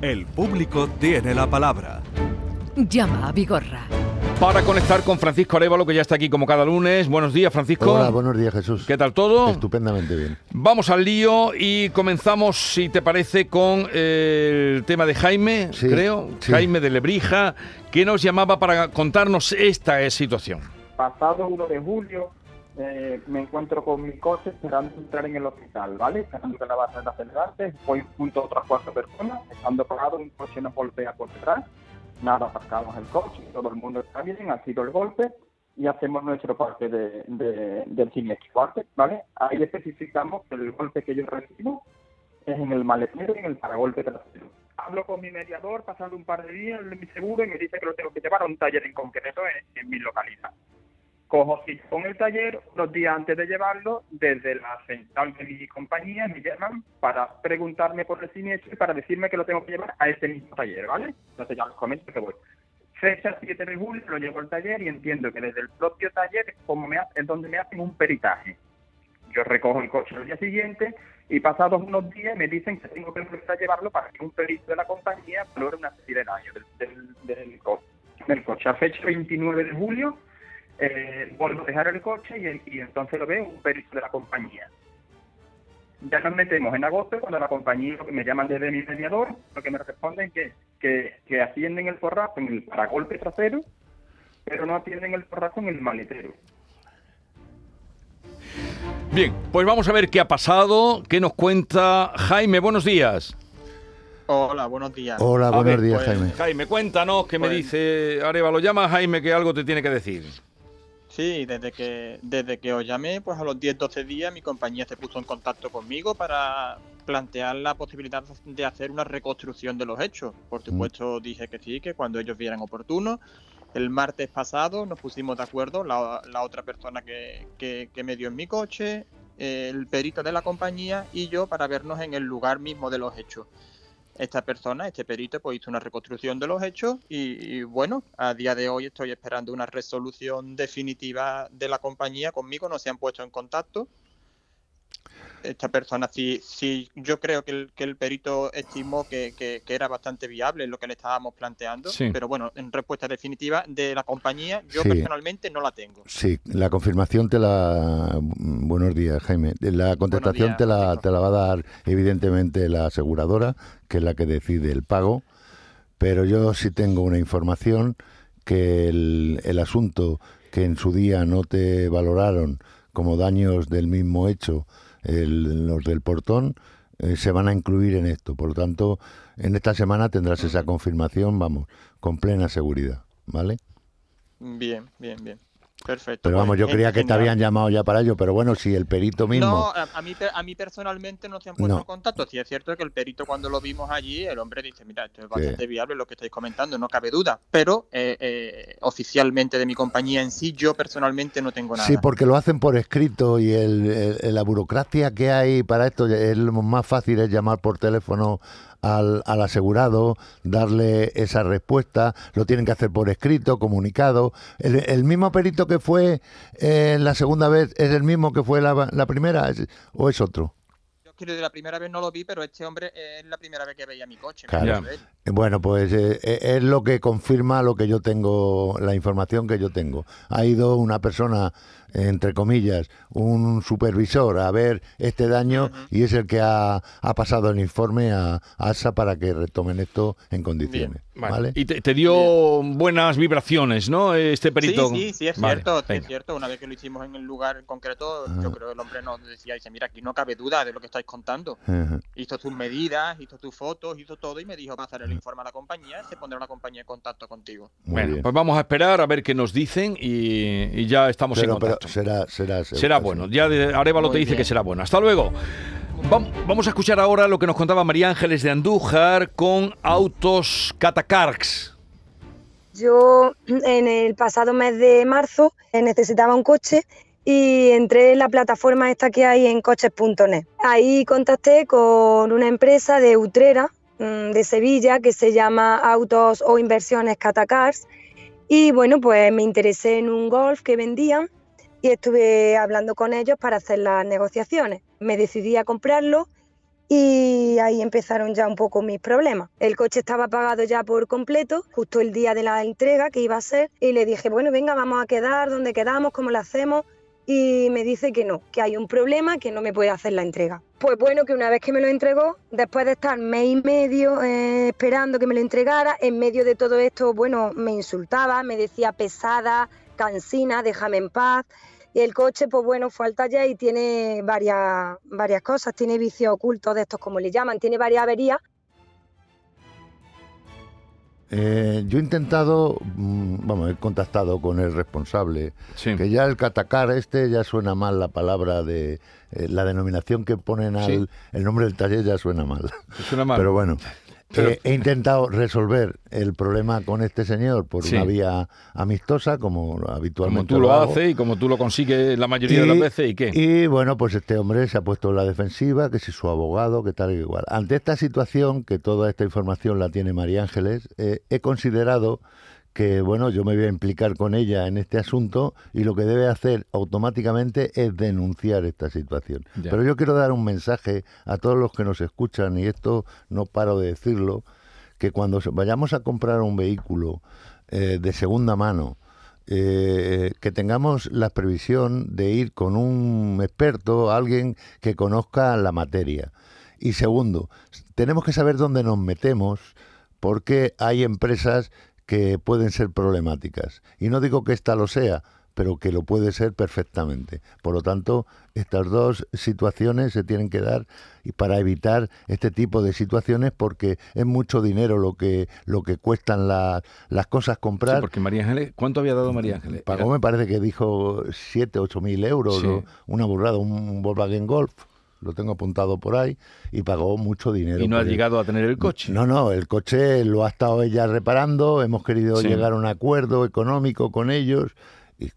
El público tiene la palabra. Llama a Vigorra. Para conectar con Francisco Arevalo, que ya está aquí como cada lunes. Buenos días, Francisco. Hola, buenos días, Jesús. ¿Qué tal todo? Estupendamente bien. Vamos al lío y comenzamos, si te parece, con eh, el tema de Jaime, Sí, creo, sí. Jaime de Lebrija, que nos llamaba para contarnos esta eh, situación. pasado 1 de julio eh, me encuentro con mi coche esperando entrar en el hospital, ¿vale? Esperando que la base de acelerantes, voy junto a otras cuatro personas, estando parado, un coche nos golpea por detrás, nada, aparcamos el coche, todo el mundo está bien, ha sido el golpe y hacemos nuestro parte de, de- del siniestro ¿vale? Ahí especificamos que el golpe que yo recibo es en el maletero y en el paragolpe trasero. Hablo con mi mediador, pasando un par de días en mi seguro y me dice que lo tengo que llevar a un taller en concreto en, en mi localidad. Cojo cita con el taller, unos días antes de llevarlo, desde la central de mi compañía me llaman para preguntarme por el siniestro y para decirme que lo tengo que llevar a ese mismo taller, ¿vale? Entonces ya les comento que voy. Fecha 7 de julio, lo llevo al taller y entiendo que desde el propio taller es, como me ha- es donde me hacen un peritaje. Yo recojo el coche el día siguiente y pasados unos días me dicen que tengo que volver a llevarlo para que un perito de la compañía valore una serie de daños del, del, del del coche. A fecha 29 de julio eh, vuelvo a dejar el coche y, entonces lo veo un perito de la compañía. Ya nos metemos en agosto cuando la compañía lo que me llaman desde mi mediador, lo que me responden que, que, que atienden el forrazo en el paragolpe trasero, pero no atienden el forrazo en el maletero. Bien, pues vamos a ver qué ha pasado, qué nos cuenta Jaime. Buenos días. Hola, buenos días. Hola, buenos ver, días, pues, Jaime. Jaime, cuéntanos qué me Pues- dice Arevalo. Llama a Jaime que algo te tiene que decir. Sí, desde que, desde que os llamé, pues a los 10-12 días mi compañía se puso en contacto conmigo para plantear la posibilidad de hacer una reconstrucción de los hechos. Por supuesto dije que sí, que cuando ellos vieran oportuno. El martes pasado nos pusimos de acuerdo, la, la otra persona que, que, que me dio en mi coche, el perito de la compañía y yo para vernos en el lugar mismo de los hechos. Esta persona, este perito, pues hizo una reconstrucción de los hechos y, y, bueno, a día de hoy estoy esperando una resolución definitiva de la compañía. Conmigo no se han puesto en contacto. Esta persona sí, sí yo creo que el, que el perito estimó que, que, que, era bastante viable lo que le estábamos planteando, Sí. pero bueno, en respuesta definitiva de la compañía, yo Sí. personalmente no la tengo. Sí, la confirmación te la... Buenos días, Jaime. La contestación días, te, la, te la va a dar evidentemente la aseguradora, que es la que decide el pago, pero yo sí tengo una información que el, el asunto que en su día no te valoraron como daños del mismo hecho, el- los del portón, eh, se van a incluir en esto. Por lo tanto, en esta semana tendrás esa confirmación, vamos, con plena seguridad, ¿vale? Bien, bien, bien. Perfecto. Pero vamos, yo creía que te habían llamado ya para ello, pero bueno, si el perito mismo... No, a, mí, a mí personalmente no se han puesto No. en contacto. Sí es cierto que el perito cuando lo vimos allí, el hombre dice, mira, esto es bastante viable lo que estáis comentando, no cabe duda. Pero eh, eh, oficialmente de mi compañía en sí, yo personalmente no tengo nada. Sí, porque lo hacen por escrito y el, el- la burocracia que hay para esto es lo más fácil es llamar por teléfono al, al asegurado, darle esa respuesta, lo tienen que hacer por escrito, comunicado. El, el mismo perito que fue eh, la segunda vez es el mismo que fue la, la primera ¿Es- o es otro. Yo quiero de la primera vez no lo vi, pero este hombre es la primera vez que veía mi coche. Claro. él. Bueno, pues eh, eh, es lo que confirma lo que yo tengo, la información que yo tengo. Ha ido una persona, entre comillas, un supervisor a ver este daño y es el que ha, ha pasado el informe a, a ASA para que retomen esto en condiciones. Vale. ¿vale? Y te, te dio buenas vibraciones, ¿no? Este perito. Sí, sí, sí, es Vale, cierto, sí es cierto. Una vez que lo hicimos en el lugar en concreto, Ah. yo creo que el hombre nos decía, dice, mira, aquí no cabe duda de lo que estáis contando. Hizo sus medidas, hizo tus fotos, hizo todo y me dijo, pasar el informe a la compañía, se pondrá la compañía en contacto contigo. Muy Bueno, bien. pues vamos a esperar a ver qué nos dicen y, y ya estamos pero, en pero será, será, será bueno. Ya de Arevalo Muy te dice bien. que será bueno. Hasta luego. Vam- Vamos a escuchar ahora lo que nos contaba María Ángeles de Andújar con Autos Catacarx. Yo en el pasado mes de marzo eh, necesitaba un coche y entré en la plataforma esta que hay en coches.net. Ahí contacté con una empresa de Utrera, mm, de Sevilla, que se llama Autos o Inversiones Catacars. Y bueno, pues me interesé en un Golf que vendían y estuve hablando con ellos para hacer las negociaciones. Me decidí a comprarlo y ahí empezaron ya un poco mis problemas. El coche estaba pagado ya por completo, justo el día de la entrega que iba a ser, y le dije, bueno, venga, vamos a quedar, ¿dónde quedamos? ¿Cómo lo hacemos? Y me dice que no, que hay un problema, que no me puede hacer la entrega. Pues bueno, que una vez que me lo entregó, después de estar mes y medio eh, esperando que me lo entregara, en medio de todo esto, bueno, me insultaba, me decía pesada, cansina, déjame en paz. Y el coche, pues bueno, fue al taller y tiene varias, varias cosas, tiene vicios ocultos de estos, como le llaman, tiene varias averías. Eh, yo he intentado, mm, vamos, he contactado con el responsable, Sí. que ya el catacar este ya suena mal la palabra de eh, la denominación que ponen al Sí. el nombre del taller ya suena mal. Suena mal. Pero bueno, Pero- eh, he intentado resolver el problema con este señor por Sí. una vía amistosa, como como habitualmente tú lo hago. haces y como tú lo consigues la mayoría de las veces, ¿y qué? Y bueno, pues este hombre se ha puesto en la defensiva, que si su abogado, que tal y igual. Ante esta situación, que toda esta información la tiene María Ángeles, eh, he considerado que, bueno, yo me voy a implicar con ella en este asunto y lo que debe hacer automáticamente es denunciar esta situación. Ya. Pero yo quiero dar un mensaje a todos los que nos escuchan, y esto no paro de decirlo, que cuando vayamos a comprar un vehículo eh, de segunda mano, eh, que tengamos la previsión de ir con un experto, alguien que conozca la materia. Y segundo, tenemos que saber dónde nos metemos porque hay empresas que pueden ser problemáticas. Y no digo que esta lo sea, pero que lo puede ser perfectamente. Por lo tanto, estas dos situaciones se tienen que dar y para evitar este tipo de situaciones porque es mucho dinero lo que lo que cuestan la- las cosas Sí, comprar. porque María Ángeles, ¿cuánto había dado María Ángeles? Pagó, me parece que dijo 7, 8 mil euros, Sí. una burrada, un Volkswagen Golf, lo tengo apuntado por ahí, y pagó mucho dinero. y no ha llegado a tener el coche. No, no, el coche lo ha estado ella reparando, hemos querido Sí. llegar a un acuerdo económico con ellos, y,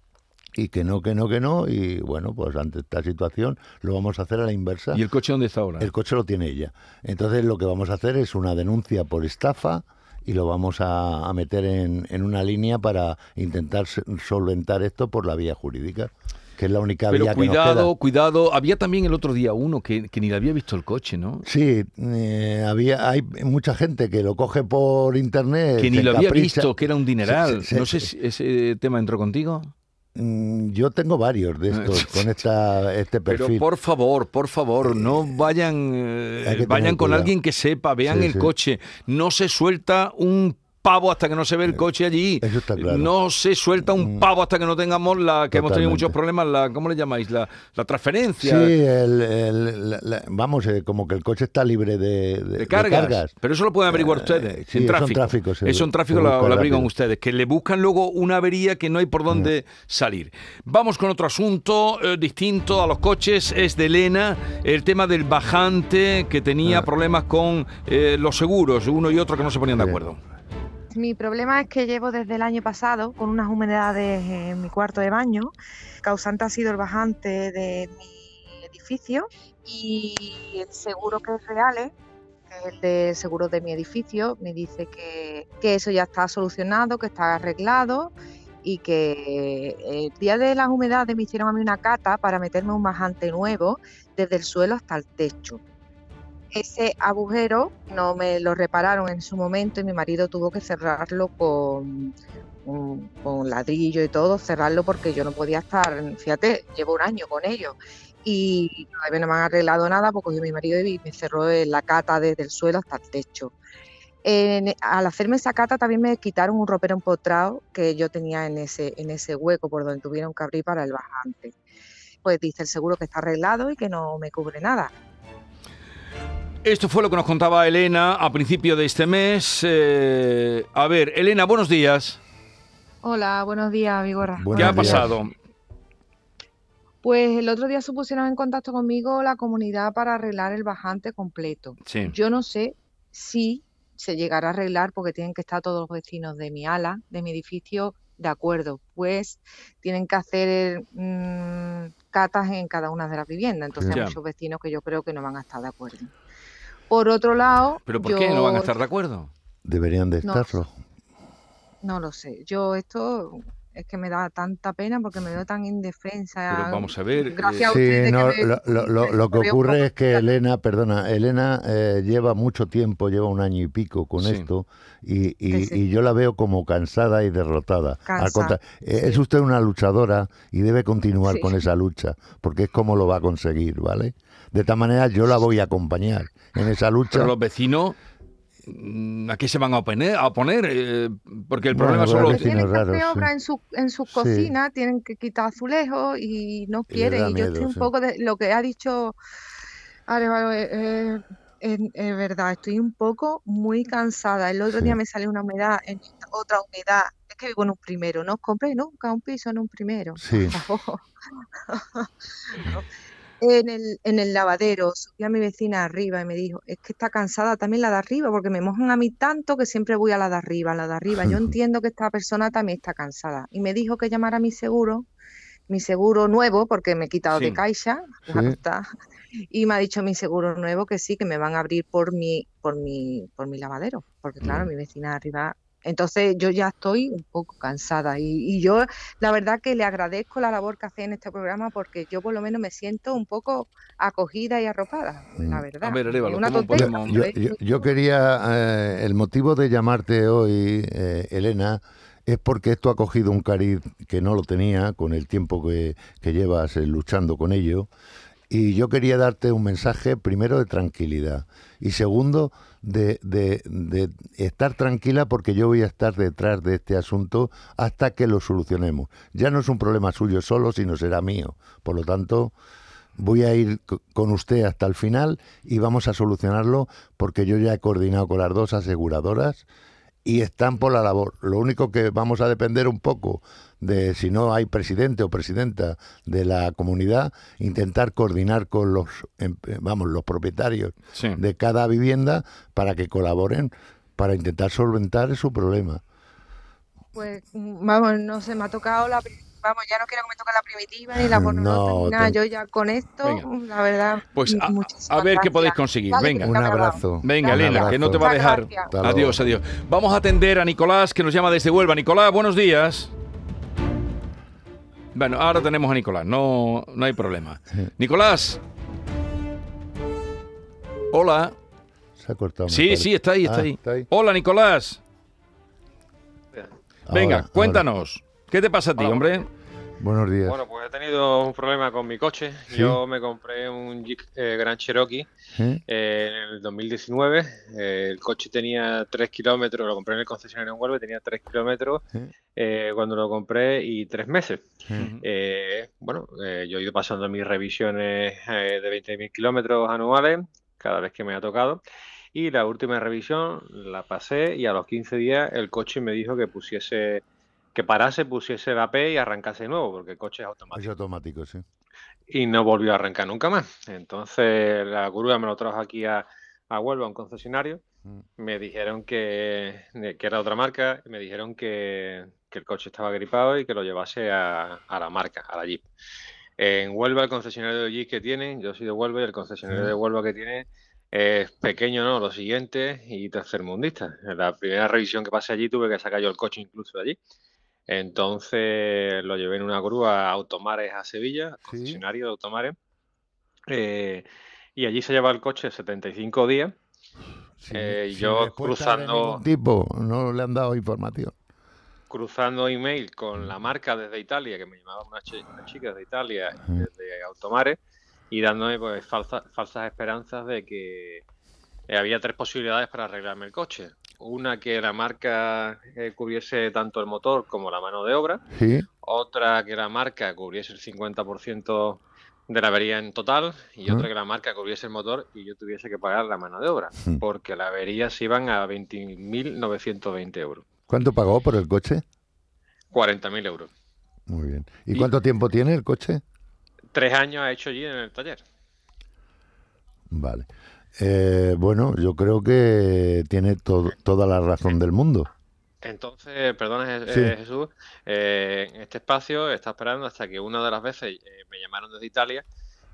y que no, que no, que no, y bueno, pues ante esta situación lo vamos a hacer a la inversa. ¿Y el coche dónde está ahora? El coche lo tiene ella. Entonces lo que vamos a hacer es una denuncia por estafa y lo vamos a, a meter en, en una línea para intentar solventar esto por la vía jurídica, que es la única Pero vía que nos cuidado, queda. cuidado. Había también el otro día uno que, que ni le había visto el coche, ¿no? Sí, eh, había, hay mucha gente que lo coge por internet. Que ni lo había visto, que era un dineral. No sé si ese tema entró contigo. Mm, Yo tengo varios de estos con esta, este Pero perfil. por favor, por favor, no vayan, eh, vayan con cuidado. alguien que sepa, vean Sí, el sí. coche. No se suelta un pavo hasta que no se ve el coche allí. Eso está claro. Mm. No se suelta un pavo hasta que no tengamos la que hemos tenido muchos problemas, la ¿cómo le llamáis? La, la Sí, transferencia el- el- la- la- vamos, eh, como que el coche está libre de, de- de de cargas. Pero eso lo pueden averiguar Eh, ustedes. sí, en tráfico. tráfico se- eso en tráfico lo, averiguan ustedes. Que le buscan luego una avería que no hay por dónde salir. Vamos con otro asunto eh, distinto a los coches. Es de Elena. El tema del bajante que tenía Ah. problemas con eh, los seguros. Uno y otro que no se ponían de Sí. acuerdo. Mi problema es que llevo desde el año pasado con unas humedades en mi cuarto de baño. Causante ha sido el bajante de mi edificio y el seguro que es real, que es el de seguro de mi edificio, me dice que, que eso ya está solucionado, que está arreglado y que el día de las humedades me hicieron a mí una cata para meterme un bajante nuevo desde el suelo hasta el techo ese agujero no me lo repararon en su momento y mi marido tuvo que cerrarlo con, un- ladrillo y todo, cerrarlo porque yo no podía estar, fíjate, llevo un año con ellos y todavía no me han arreglado nada porque mi marido y me cerró la cata desde el suelo hasta el techo. Al hacerme esa cata también me quitaron un ropero empotrado que yo tenía en ese, en ese hueco por donde tuvieron que abrir para el bajante. Pues dice el seguro que está arreglado y que no me cubre nada. Esto fue lo que nos contaba Elena a principio de este mes. Eh, a ver, Elena, buenos días. Hola, buenos días, Vigorra. ¿Qué Buenos ha días. pasado? Pues el otro día se pusieron en contacto conmigo la comunidad para arreglar el bajante completo. Sí. Yo no sé si se llegará a arreglar porque tienen que estar todos los vecinos de mi ala, de mi edificio, de acuerdo. Pues tienen que hacer mm, catas en cada una de las viviendas. Entonces Ya. hay muchos vecinos que yo creo que no van a estar de acuerdo. Por otro lado, ¿Pero por qué no van a estar de acuerdo? Deberían de No. estarlo. No lo sé. Yo esto es que me da tanta pena porque me veo tan indefensa. Pero vamos a ver. Gracias a Sí, ustedes no, que me- lo, lo- lo- lo que ocurre es que Elena, perdona, Elena eh, lleva mucho tiempo, lleva un año y pico con Sí. esto y, y- sí. y yo la veo como cansada y derrotada. Cansada, eh, sí. Es usted una luchadora y debe continuar Sí. con esa lucha, porque es como lo va a conseguir, ¿vale? De tal manera yo la voy a acompañar en esa lucha. Pero los vecinos, mm, ¿a qué se van a oponer? A oponer? Eh, porque el Bueno, problema los vecinos tienen que raros, hacer sí. obra en su, en sus Sí. cocinas, tienen que quitar azulejos y no quieren. Y yo estoy un sí. poco de lo que ha dicho Arevalo, eh, eh, es, es verdad, estoy un poco muy cansada. El otro Sí. día me salió una humedad, en otra humedad. Es que vivo en un primero, no os compréis nunca un piso en un primero. Sí. por favor. En el, en el lavadero, subí a mi vecina arriba y me dijo, es que está cansada también la de arriba, porque me mojan a mí tanto que siempre voy a la de arriba, a la de arriba. Yo entiendo que esta persona también está cansada. Y me dijo que llamara a mi seguro, mi seguro nuevo, porque me he quitado Sí. de caixa, Sí. Y me ha dicho mi seguro nuevo que sí, que me van a abrir por mi, por mi, por mi lavadero, porque claro, Mm. mi vecina arriba. Entonces yo ya estoy un poco cansada y, y yo la verdad que le agradezco la labor que hace en este programa porque yo por lo menos me siento un poco acogida y arropada, la Mm. verdad. A ver, Arévalo, Es una ¿cómo tontería, podemos- Yo, yo quería, eh, el motivo de llamarte hoy, eh, Elena, es porque esto ha cogido un cariz que no lo tenía con el tiempo que, que llevas eh, luchando con ello. Y yo quería darte un mensaje, primero, de tranquilidad. Y segundo, de, de- estar tranquila porque yo voy a estar detrás de este asunto hasta que lo solucionemos. Ya no es un problema suyo solo, sino será mío. Por lo tanto, voy a ir co- con usted hasta el final y vamos a solucionarlo porque yo ya he coordinado con las dos aseguradoras y están por la labor. Lo único que vamos a depender un poco de si no hay presidente o presidenta de la comunidad, intentar coordinar con los em- vamos, los propietarios Sí. de cada vivienda para que colaboren para intentar solventar su problema. Pues vamos, no sé, me ha tocado la vamos, ya no quiero que me toque la primitiva ni la No, nada. ten- Yo ya con esto, Venga. la verdad, Pues a, ver qué podéis conseguir. Vale, Venga. Un abrazo. Venga, Elena, que no te va a dejar. Adiós, adiós. Vamos a atender a Nicolás, que nos llama desde Huelva. Nicolás, buenos días. Bueno, ahora tenemos a Nicolás, no, no hay problema. Nicolás. Hola. Se ha cortado. Sí, sí, está ahí, está Ah, ahí. está ahí. Hola, Nicolás. Venga, Ahora, cuéntanos. ¿Qué te pasa a ti, Hola, hombre? Buenos días. Bueno, pues he tenido un problema con mi coche. Sí. Yo me compré un Jeep eh, Grand Cherokee ¿Eh? eh, en el 2019. Eh, el coche tenía 3 kilómetros, lo compré en el concesionario en Huelva, tenía 3 kilómetros Sí. eh, cuando lo compré y 3 meses. Bueno, eh, yo he ido pasando mis revisiones eh, de 20.000 kilómetros anuales cada vez que me ha tocado. Y la última revisión la pasé y a los 15 días el coche me dijo que pusiese, que parase, pusiese la P y arrancase de nuevo, porque el coche es automático Es automático, sí. y no volvió a arrancar nunca más. Entonces la grúa me lo trajo aquí a, a Huelva, a un concesionario. Mm. Me dijeron que, que era otra marca y me dijeron que, que el coche estaba gripado y que lo llevase a, a la marca, a la Jeep. En Huelva, el concesionario de Jeep que tienen, yo soy de Huelva y el concesionario de Huelva que tiene es pequeño, ¿no? Lo siguiente y tercermundista. En la primera revisión que pasé allí tuve que sacar yo el coche incluso de allí. Entonces lo llevé en una grúa a Automares a Sevilla, Sí. concesionario de Automares. eh, y allí se lleva el coche 75 días. Sí, Eh, yo de cruzando- tipo, no le han dado información. cruzando email con la marca desde Italia, que me llamaba una, chi- una chica desde Italia, desde Automare, y dándome pues falsa- falsas esperanzas de que eh, había tres posibilidades para arreglarme el coche. Una que la marca eh, cubriese tanto el motor como la mano de obra, Sí, otra que la marca cubriese el 50% de la avería en total y otra que la marca cubriese el motor y yo tuviese que pagar la mano de obra, porque la avería se iban a 20.920 euros, ¿Cuánto pagó por el coche? 40.000 euros. Muy bien. ¿Y Y- cuánto tiempo tiene el coche? Tres años ha hecho allí en el taller. Vale. Eh, bueno, yo creo que tiene to- toda la razón del mundo. Entonces, perdona Sí. eh, Jesús, eh, en este espacio está esperando hasta que una de las veces eh, me llamaron desde Italia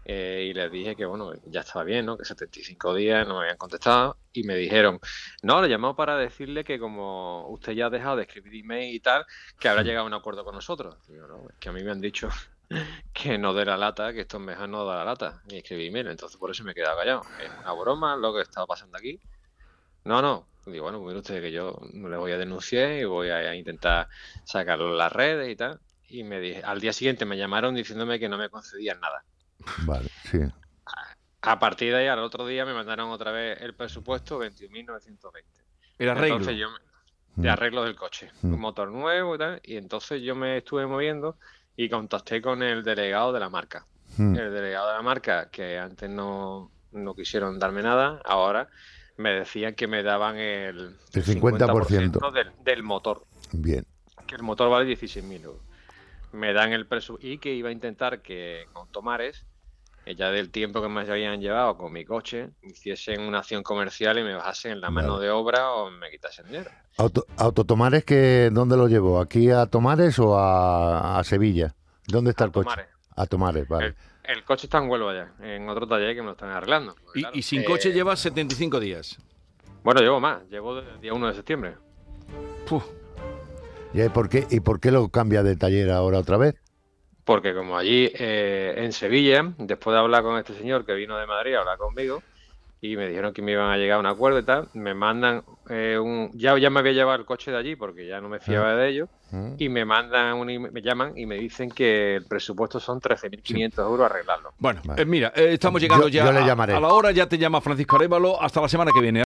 eh, y les dije que bueno, ya estaba bien, ¿no? Que 75 días no me habían contestado y me dijeron, no, le llamamos para decirle que como usted ya ha dejado de escribir email y tal, que habrá llegado a un acuerdo con nosotros. Digo, no, es que a mí me han dicho que no dé la lata, que esto es mejor no da la lata, ni escribir email, entonces por eso me he quedado callado. Es una broma lo que estaba pasando aquí. No, no. Digo, bueno, mire usted que yo le voy a denunciar y voy a intentar sacarlo en las redes y tal. Y me dije, al día siguiente me llamaron diciéndome que no me concedían nada. Vale, sí. A partir de ahí, al otro día me mandaron otra vez el presupuesto 21.920. El arreglo. Entonces yo me- de Mm. arreglo del coche, Mm. un motor nuevo y tal. Y entonces yo me estuve moviendo y contacté con el delegado de la marca. Mm. El delegado de la marca, que antes no, no quisieron darme nada, ahora me decían que me daban el, El 50%. del, del motor, Bien. que el motor vale 16.000 euros. Me dan el presupuesto y que iba a intentar que con Tomares, eh, ya del tiempo que me habían llevado con mi coche, hiciesen una acción comercial y me bajasen la mano de obra o me quitasen dinero. Auto, ¿Autotomares que dónde lo llevó? ¿Aquí a Tomares o a, a Sevilla? ¿Dónde está el coche? Tomares. A Tomares, vale. El, el coche está en Huelva ya, en otro taller que me lo están arreglando. Porque, Y, claro, y sin eh, coche llevas 75 días. Bueno, llevo más, llevo desde el día 1 de septiembre. Puf. ¿Y ahí por qué, ¿Y por qué lo cambia de taller ahora otra vez? Porque como allí eh, en Sevilla, después de hablar con este señor que vino de Madrid a hablar conmigo, y me dijeron que me iban a llegar a un acuerdo y tal, me mandan un... Ya, ya me había llevado el coche de allí porque ya no me fiaba de ellos, Mm. y me mandan un, email- me llaman y me dicen que el presupuesto son 13.500 euros arreglarlo. Bueno, Vale. eh, mira, eh, estamos llegando Yo- ya yo le a- llamaré. a la hora, ya te llama Francisco Arevalo, hasta la semana que viene.